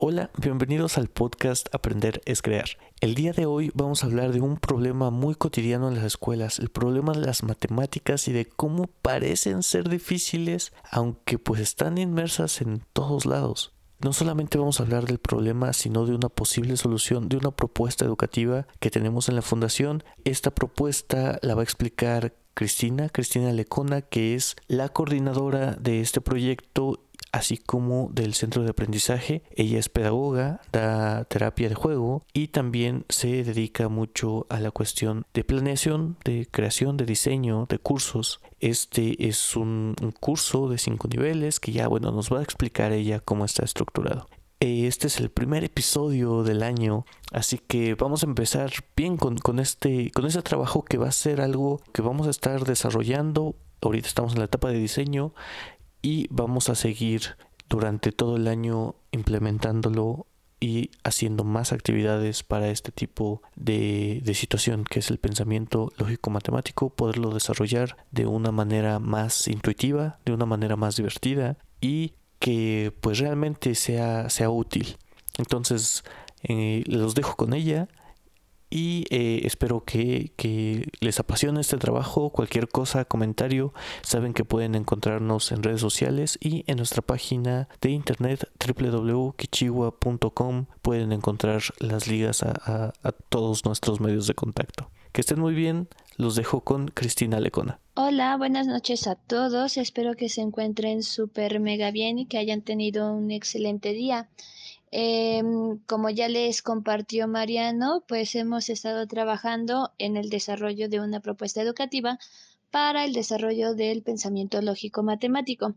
Hola, bienvenidos al podcast Aprender es Crear. El día de hoy vamos a hablar de un problema muy cotidiano en las escuelas, el problema de las matemáticas y de cómo parecen ser difíciles, aunque pues están inmersas en todos lados. No solamente vamos a hablar del problema, sino de una posible solución, de una propuesta educativa que tenemos en la fundación. Esta propuesta la va a explicar Cristina, Cristina Lecona, que es la coordinadora de este proyecto así como del centro de aprendizaje. Ella es pedagoga, da terapia de juego y también se dedica mucho a la cuestión de planeación, de creación, de diseño, de cursos. Este es un, curso de cinco niveles que ya, bueno, nos va a explicar ella cómo está estructurado. Este es el primer episodio del año, así que vamos a empezar bien con, este, con trabajo que va a ser algo que vamos a estar desarrollando. Ahorita estamos en la etapa de diseño y vamos a seguir durante todo el año implementándolo y haciendo más actividades para este tipo de, situación que es el pensamiento lógico matemático poderlo desarrollar de una manera más intuitiva de una manera más divertida y que pues realmente sea, sea útil entonces eh, los dejo con ella y eh, espero que, les apasione este trabajo. Cualquier cosa, comentario, saben que pueden encontrarnos en redes sociales y en nuestra página de internet www.kichiwa.com pueden encontrar las ligas a, a todos nuestros medios de contacto. Que estén muy bien, los dejo con Cristina Lecona. Hola, buenas noches a todos. Espero que se encuentren súper mega bien y que hayan tenido un excelente día. Em, como ya les compartió Mariano, pues hemos estado trabajando en el desarrollo de una propuesta educativa para el desarrollo del pensamiento lógico matemático.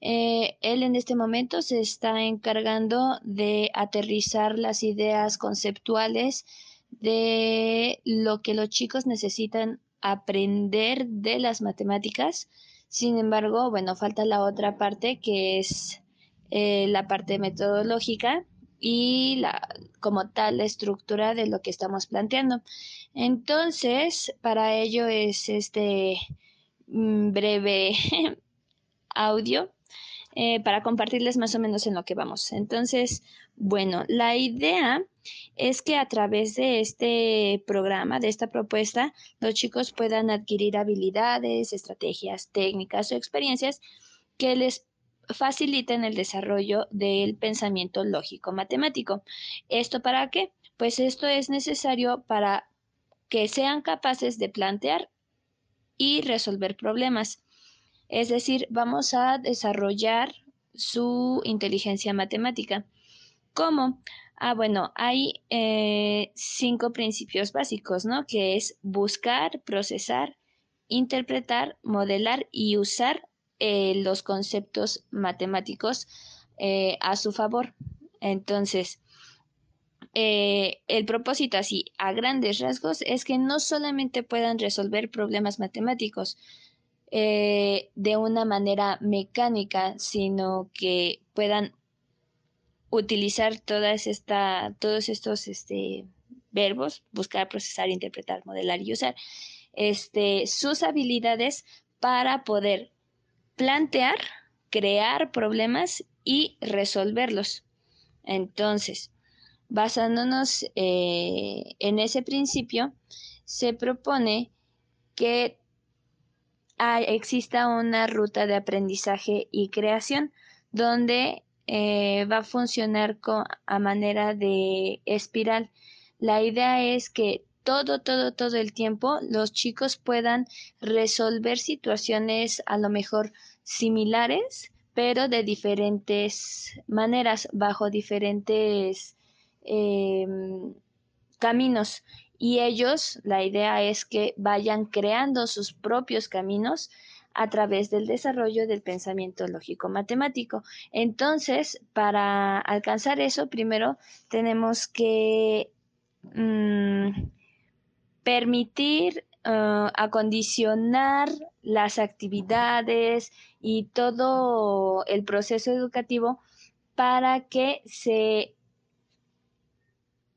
Eh, él en este momento se está encargando de aterrizar las ideas conceptuales de lo que los chicos necesitan aprender de las matemáticas. Sin embargo, bueno, falta la otra parte que es eh, la parte metodológica y la, como tal la estructura de lo que estamos planteando. Entonces, para ello es este mm, breve audio eh, para compartirles más o menos en lo que vamos. Entonces, bueno, la idea es que a través de este programa, de esta propuesta, los chicos puedan adquirir habilidades, estrategias, técnicas o experiencias que les faciliten el desarrollo del pensamiento lógico matemático. ¿Esto para qué? Pues esto es necesario para que sean capaces de plantear y resolver problemas. Es decir, vamos a desarrollar su inteligencia matemática. ¿Cómo? Ah, bueno, hay eh, cinco principios básicos, ¿no? Que es buscar, procesar, interpretar, modelar y usar eh, los conceptos matemáticos eh, a su favor. Entonces, el propósito así, a grandes rasgos, es que no solamente puedan resolver problemas matemáticos de una manera mecánica, sino que puedan utilizar todas esta, todos estos este, verbos, buscar, procesar, interpretar, modelar y usar, este, sus habilidades para poder plantear, crear problemas y resolverlos. Entonces, basándonos eh, en ese principio, se propone que exista una ruta de aprendizaje y creación donde eh, va a funcionar a manera de espiral. La idea es que todo, todo, todo el tiempo los chicos puedan resolver situaciones a lo mejor similares, pero de diferentes maneras, bajo diferentes em, caminos. Y ellos, la idea es que vayan creando sus propios caminos a través del desarrollo del pensamiento lógico matemático. Entonces, para alcanzar eso, primero tenemos que mm, permitir uh, acondicionar las actividades y todo el proceso educativo para que se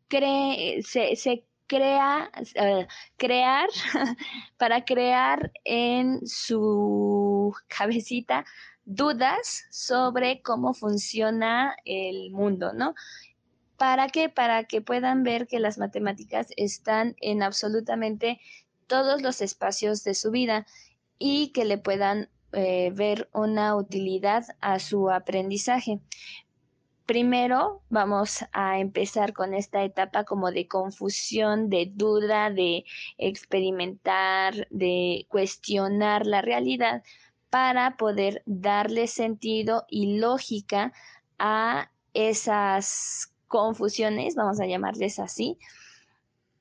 cree, se, uh, crear, para crear en su cabecita dudas sobre cómo funciona el mundo, ¿no? ¿Para qué? Para que puedan ver que las matemáticas están en absolutamente todos los espacios de su vida y que le puedan eh, ver una utilidad a su aprendizaje. Primero vamos a empezar con esta etapa como de confusión, de duda, de experimentar, de cuestionar la realidad para poder darle sentido y lógica a esas confusiones, vamos a llamarles así,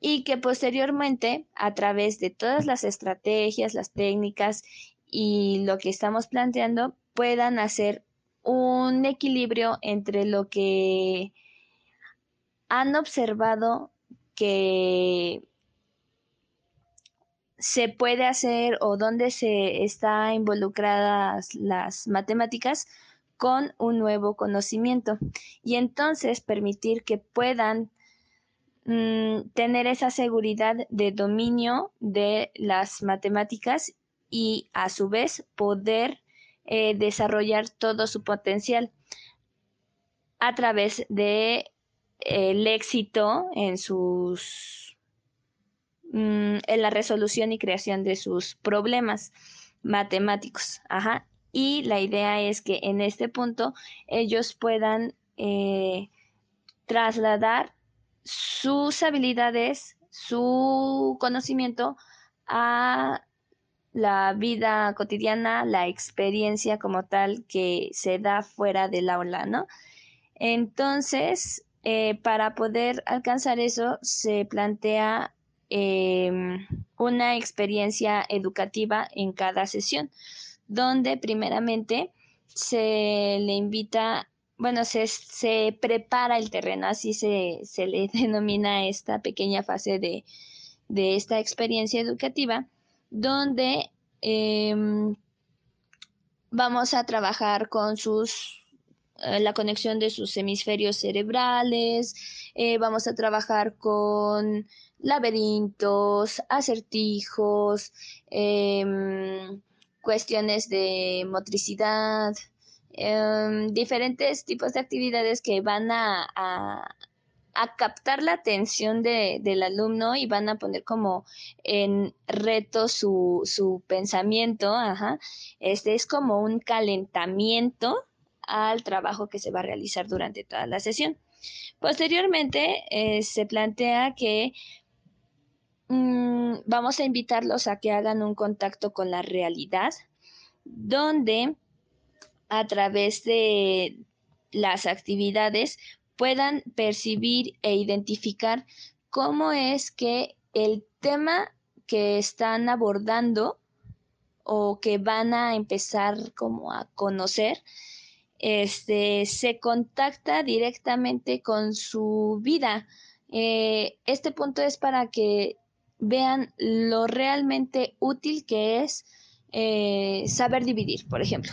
y que posteriormente, a través de todas las estrategias, las técnicas y lo que estamos planteando, puedan hacer un equilibrio entre lo que han observado que se puede hacer o dónde se está involucradas las matemáticas con un nuevo conocimiento. Y entonces permitir que puedan mm, tener esa seguridad de dominio de las matemáticas y a su vez poder eh, desarrollar todo su potencial a través de el éxito en sus mm, en la resolución y creación de sus problemas matemáticos. Ajá. Y la idea es que en este punto ellos puedan eh, trasladar sus habilidades, su conocimiento a la vida cotidiana, la experiencia como tal que se da fuera del aula, ¿no? Entonces, eh, para poder alcanzar eso, se plantea em, una experiencia educativa en cada sesión, donde primeramente se le invita, bueno, se, se prepara el terreno, así se, se, le denomina esta pequeña fase de, de esta experiencia educativa donde em, vamos a trabajar con sus eh, la conexión de sus hemisferios cerebrales, eh, vamos a trabajar con laberintos, acertijos, em, cuestiones de motricidad, em, diferentes tipos de actividades que van a, a captar la atención del alumno y van a poner como en reto su, su pensamiento. Ajá. Este es como un calentamiento al trabajo que se va a realizar durante toda la sesión. Posteriormente, eh, se plantea que mm, vamos a invitarlos a que hagan un contacto con la realidad, donde a través de las actividades puedan percibir e identificar cómo es que el tema que están abordando o que van a empezar como a conocer, este, se contacta directamente con su vida. Eh, este punto es para que vean lo realmente útil que es eh, saber dividir, por ejemplo.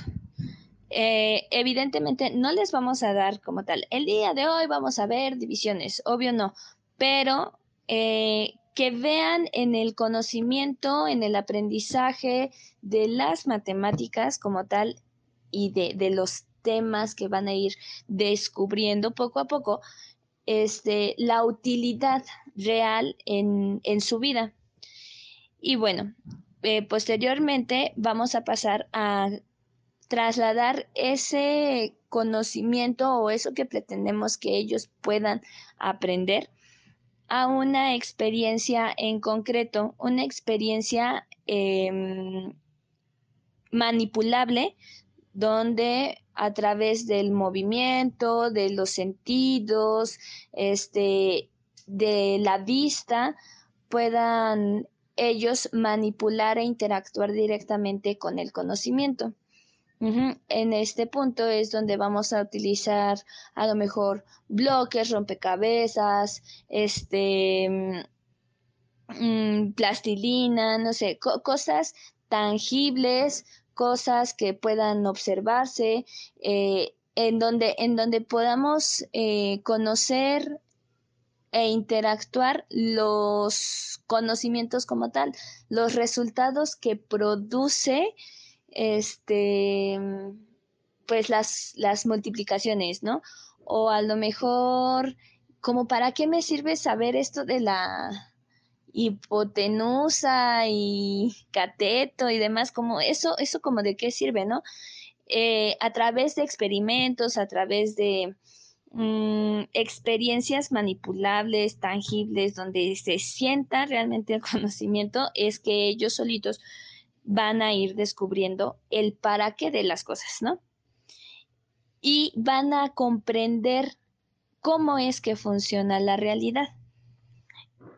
Eh, evidentemente no les vamos a dar como tal. El día de hoy vamos a ver divisiones, obvio no, pero eh, que vean en el conocimiento, en el aprendizaje de las matemáticas como tal y de, los temas que van a ir descubriendo poco a poco, este, la utilidad real en, en su vida. Y bueno, eh, posteriormente vamos a pasar a trasladar ese conocimiento o eso que pretendemos que ellos puedan aprender a una experiencia en concreto, una experiencia em, manipulable donde a través del movimiento, de los sentidos, este, de la vista, puedan ellos manipular e interactuar directamente con el conocimiento. En este punto es donde vamos a utilizar a lo mejor bloques, rompecabezas, este, mm, plastilina, no sé, cosas tangibles, cosas que puedan observarse, eh, en, donde, en donde podamos eh, conocer e interactuar los conocimientos como tal, los resultados que produce este, pues las, las multiplicaciones, ¿no? O a lo mejor, como para qué me sirve saber esto de la hipotenusa y cateto y demás, como eso, eso como de qué sirve, ¿no? Eh, a través de experimentos, a través de mm, experiencias manipulables, tangibles, donde se sienta realmente el conocimiento, es que ellos solitos van a ir descubriendo el para qué de las cosas, ¿no? Y van a comprender cómo es que funciona la realidad.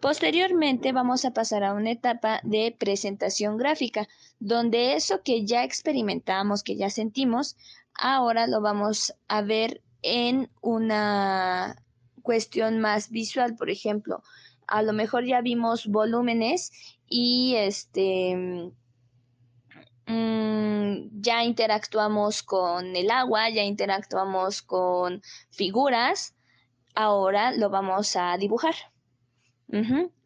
Posteriormente vamos a pasar a una etapa de presentación gráfica, donde eso que ya experimentamos, que ya sentimos, ahora lo vamos a ver en una cuestión más visual, por ejemplo. A lo mejor ya vimos volúmenes y este mm, ya interactuamos con el agua, ya interactuamos con figuras. Ahora lo vamos a dibujar.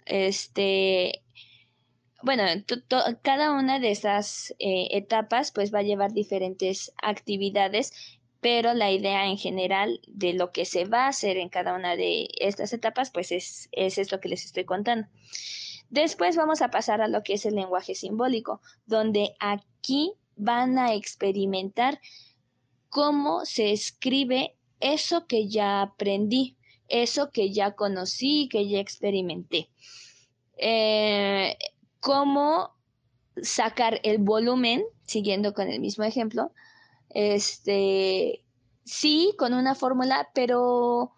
Este, bueno, cada una de esas eh, etapas pues va a llevar diferentes actividades, pero la idea en general de lo que se va a hacer en cada una de estas etapas pues es, es esto que les estoy contando. Después vamos a pasar a lo que es el lenguaje simbólico, donde aquí van a experimentar cómo se escribe eso que ya aprendí eso que ya conocí, que ya experimenté. Eh, cómo sacar el volumen, siguiendo con el mismo ejemplo, este, sí, con una fórmula, pero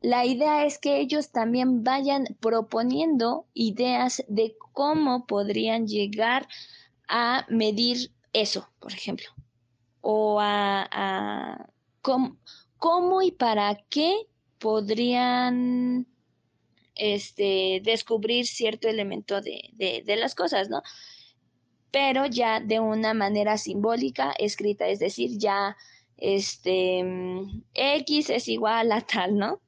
la idea es que ellos también vayan proponiendo ideas de cómo podrían llegar a medir eso, por ejemplo, o a, cómo y para qué podrían este, descubrir cierto elemento de, de, las cosas, ¿no? Pero ya de una manera simbólica escrita, es decir, ya este X es igual a tal, ¿no?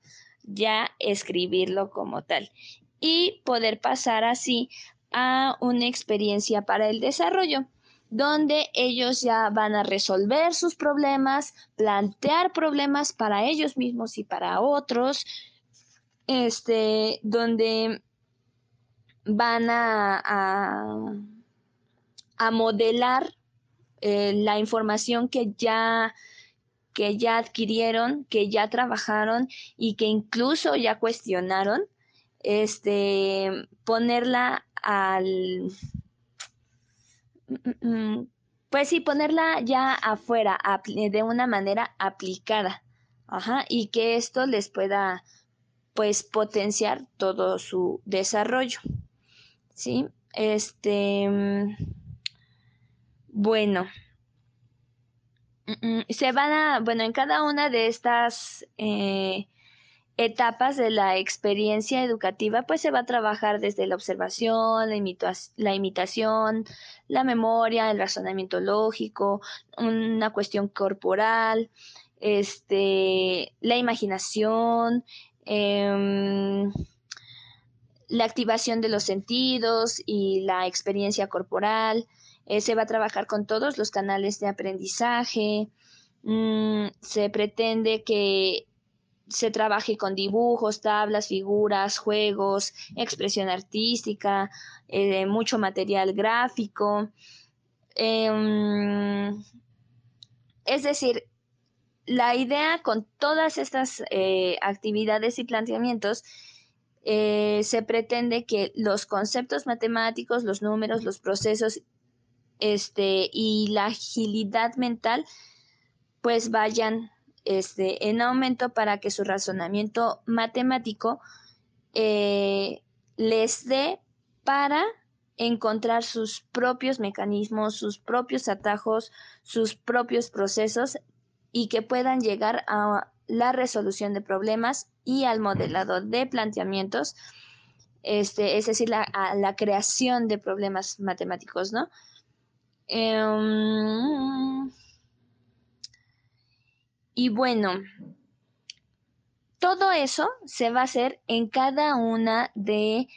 Ya escribirlo como tal. Y poder pasar así a una experiencia para el desarrollo donde ellos ya van a resolver sus problemas, plantear problemas para ellos mismos y para otros, este, donde van a, a, modelar eh, la información que ya que ya adquirieron, que ya trabajaron y que incluso ya cuestionaron, este, ponerla al, Mm, mm, pues sí, ponerla ya afuera, de una manera aplicada. Ajá, y que esto les pueda, pues, potenciar todo su desarrollo. ¿Sí? Este. Mm, bueno. Se van a, bueno, en cada una de estas eh, etapas de la experiencia educativa, pues se va a trabajar desde la observación, la, imitación, la memoria, el razonamiento lógico, una cuestión corporal, este, la imaginación, em, la activación de los sentidos y la experiencia corporal. Eh, se va a trabajar con todos los canales de aprendizaje. Mm, se pretende que se trabaje con dibujos, tablas, figuras, juegos, expresión artística, eh, mucho material gráfico. Em, es decir, la idea con todas estas eh, actividades y planteamientos eh, se pretende que los conceptos matemáticos, los números, los procesos este, y la agilidad mental pues vayan este, en aumento para que su razonamiento matemático eh, les dé para encontrar sus propios mecanismos, sus propios atajos, sus propios procesos y que puedan llegar a la resolución de problemas y al modelado de planteamientos, este, es decir, a la creación de problemas matemáticos, ¿no? Em, y bueno, todo eso se va a hacer en cada una de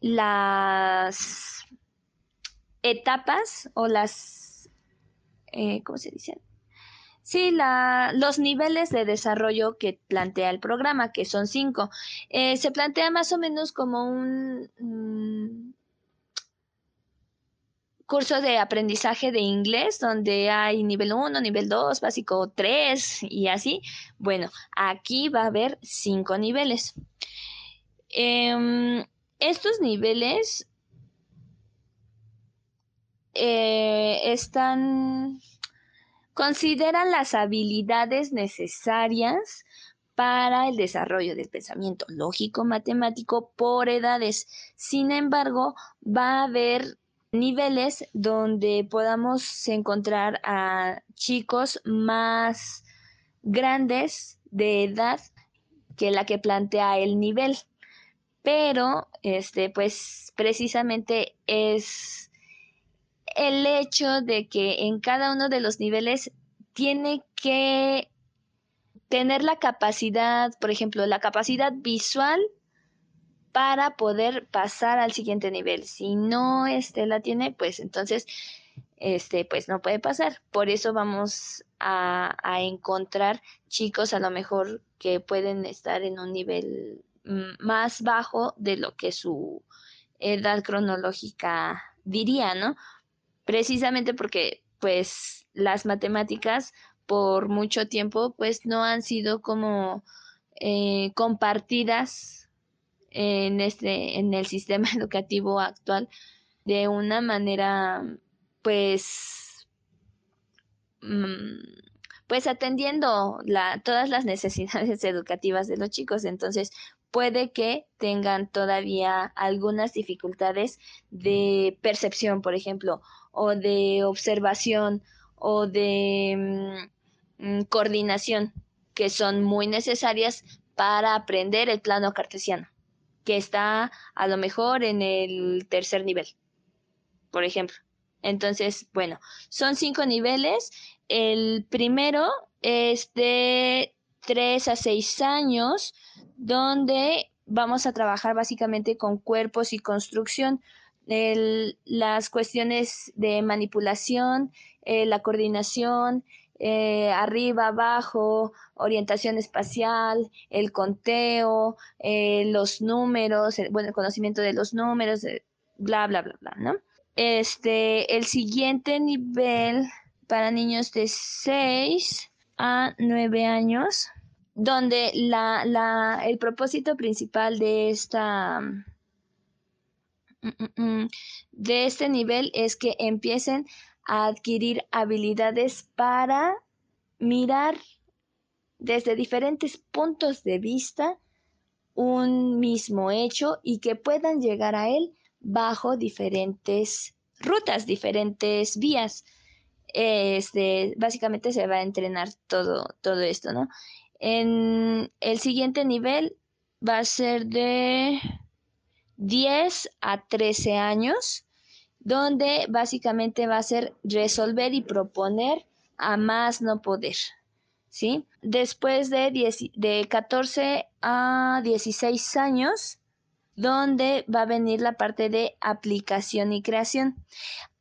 las etapas o las, eh, ¿cómo se dice? Sí, la, los niveles de desarrollo que plantea el programa, que son cinco, eh, se plantea más o menos como un mm, curso de aprendizaje de inglés donde hay nivel 1, nivel 2, básico 3 y así. Bueno, aquí va a haber cinco niveles. Em, estos niveles eh, están consideran las habilidades necesarias para el desarrollo del pensamiento lógico matemático por edades. Sin embargo, va a haber niveles donde podamos encontrar a chicos más grandes de edad que la que plantea el nivel. Pero, este, pues precisamente es el hecho de que en cada uno de los niveles tiene que tener la capacidad, por ejemplo, la capacidad visual para poder pasar al siguiente nivel. Si no este, la tiene, pues entonces este, pues no puede pasar. Por eso vamos a, encontrar chicos a lo mejor que pueden estar en un nivel mm, más bajo de lo que su edad cronológica diría, ¿no? Precisamente porque pues las matemáticas por mucho tiempo pues no han sido como eh, compartidas en este en el sistema educativo actual de una manera pues mm, pues atendiendo la, todas las necesidades educativas de los chicos. Entonces puede que tengan todavía algunas dificultades de percepción por ejemplo o de observación o de mm, coordinación que son muy necesarias para aprender el plano cartesiano que está a lo mejor en el tercer nivel, por ejemplo. Entonces, bueno, son cinco niveles. El primero es de tres a seis años, donde vamos a trabajar básicamente con cuerpos y construcción. las cuestiones de manipulación, eh, la coordinación, eh, arriba, abajo, orientación espacial, el conteo, eh, los números, el, bueno, el conocimiento de los números, eh, bla, bla, bla, bla, ¿no? Este, el siguiente nivel para niños de 6 a 9 años, donde la, la, el propósito principal de esta mm, mm, mm, de este nivel es que empiecen a adquirir habilidades para mirar desde diferentes puntos de vista un mismo hecho y que puedan llegar a él bajo diferentes rutas, diferentes vías. Este, básicamente se va a entrenar todo, todo esto, ¿no? En el siguiente nivel va a ser de 10 a 13 años donde básicamente va a ser resolver y proponer a más no poder. ¿Sí? Después de, de 14 a 16 años, donde va a venir la parte de aplicación y creación.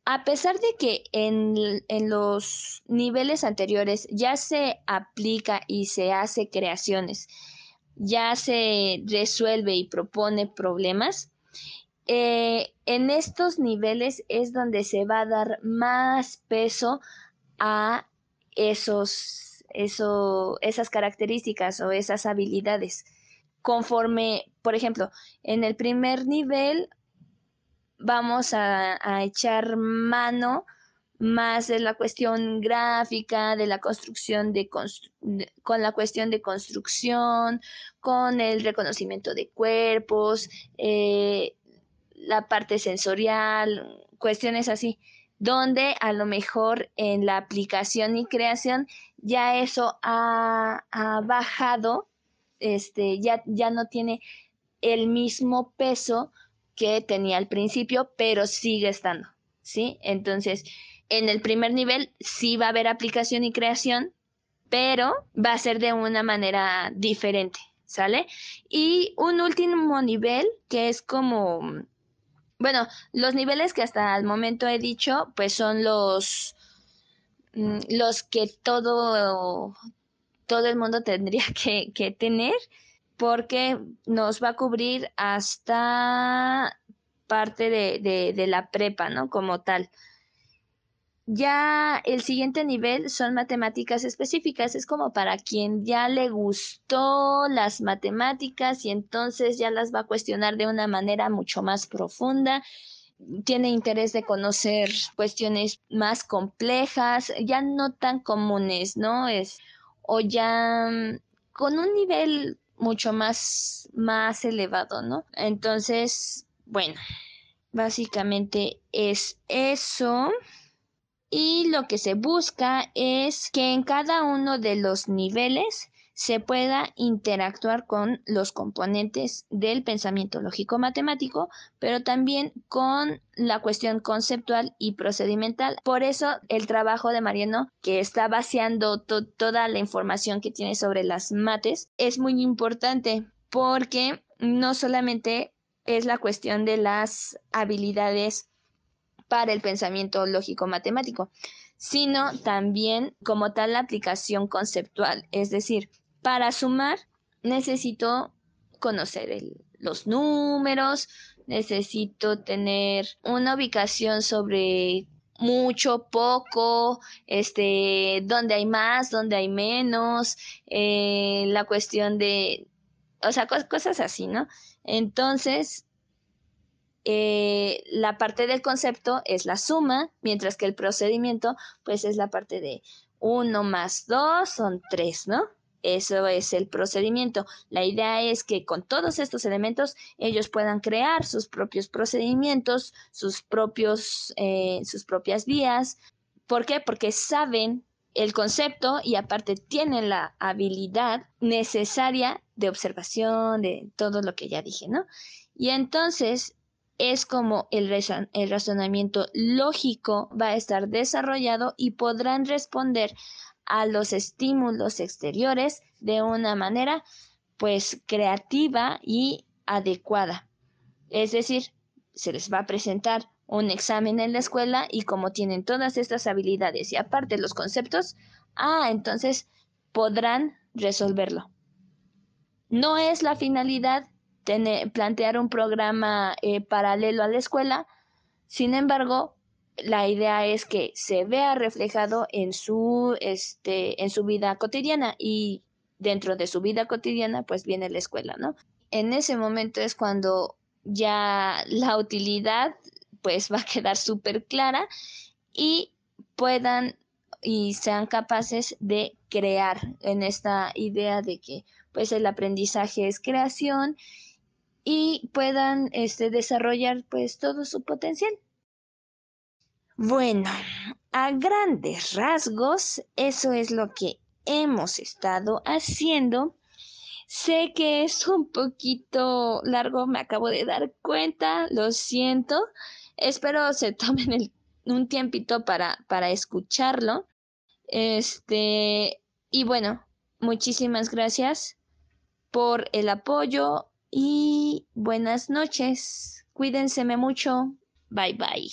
A pesar de que en, en, los niveles anteriores ya se aplica y se hace creaciones, ya se resuelve y propone problemas, eh, en estos niveles es donde se va a dar más peso a esos, eso, esas características o esas habilidades. Conforme, por ejemplo, en el primer nivel vamos a, echar mano más de la cuestión gráfica, de la construcción de, con la cuestión de construcción, con el reconocimiento de cuerpos, eh, la parte sensorial, cuestiones así, donde a lo mejor en la aplicación y creación ya eso ha, bajado, este, ya, ya no tiene el mismo peso que tenía al principio, pero sigue estando, ¿sí? Entonces, en el primer nivel sí va a haber aplicación y creación, pero va a ser de una manera diferente, ¿sale? Y un último nivel que es como bueno, los niveles que hasta el momento he dicho, pues son los mm, los que todo, todo el mundo tendría que, que tener porque nos va a cubrir hasta parte de, de, la prepa, ¿no? Como tal. Ya el siguiente nivel son matemáticas específicas, es como para quien ya le gustó las matemáticas y entonces ya las va a cuestionar de una manera mucho más profunda, tiene interés de conocer cuestiones más complejas, ya no tan comunes, ¿no? Es o ya mm, con un nivel mucho más más elevado, ¿no? Entonces, bueno, básicamente es eso. Y lo que se busca es que en cada uno de los niveles se pueda interactuar con los componentes del pensamiento lógico matemático, pero también con la cuestión conceptual y procedimental. Por eso el trabajo de Mariano, que está vaciando toda la información que tiene sobre las mates, es muy importante porque no solamente es la cuestión de las habilidades para el pensamiento lógico matemático, sino también como tal la aplicación conceptual. Es decir, para sumar necesito conocer los números, necesito tener una ubicación sobre mucho, poco, este, dónde hay más, dónde hay menos, eh, la cuestión de, o sea, cosas así, ¿no? Entonces, eh, la parte del concepto es la suma, mientras que el procedimiento, pues es la parte de 1 más 2 son 3, ¿no? Eso es el procedimiento. La idea es que con todos estos elementos ellos puedan crear sus propios procedimientos, sus, propios, eh, sus propias vías. ¿Por qué? Porque saben el concepto y aparte tienen la habilidad necesaria de observación, de todo lo que ya dije, ¿no? Y entonces es como el, razonamiento lógico va a estar desarrollado y podrán responder a los estímulos exteriores de una manera pues creativa y adecuada. Es decir, se les va a presentar un examen en la escuela y como tienen todas estas habilidades y aparte los conceptos, ah, entonces podrán resolverlo. No es la finalidad plantear un programa eh, paralelo a la escuela, sin embargo, la idea es que se vea reflejado en su, este, en su vida cotidiana y dentro de su vida cotidiana pues viene la escuela, ¿no? En ese momento es cuando ya la utilidad pues va a quedar súper clara y puedan y sean capaces de crear en esta idea de que pues el aprendizaje es creación y puedan este, desarrollar pues todo su potencial. Bueno, a grandes rasgos, eso es lo que hemos estado haciendo. Sé que es un poquito largo, me acabo de dar cuenta, lo siento. Espero se tomen un tiempito para, para escucharlo. Este, y bueno, muchísimas gracias por el apoyo y buenas noches. Cuídense mucho. Bye bye.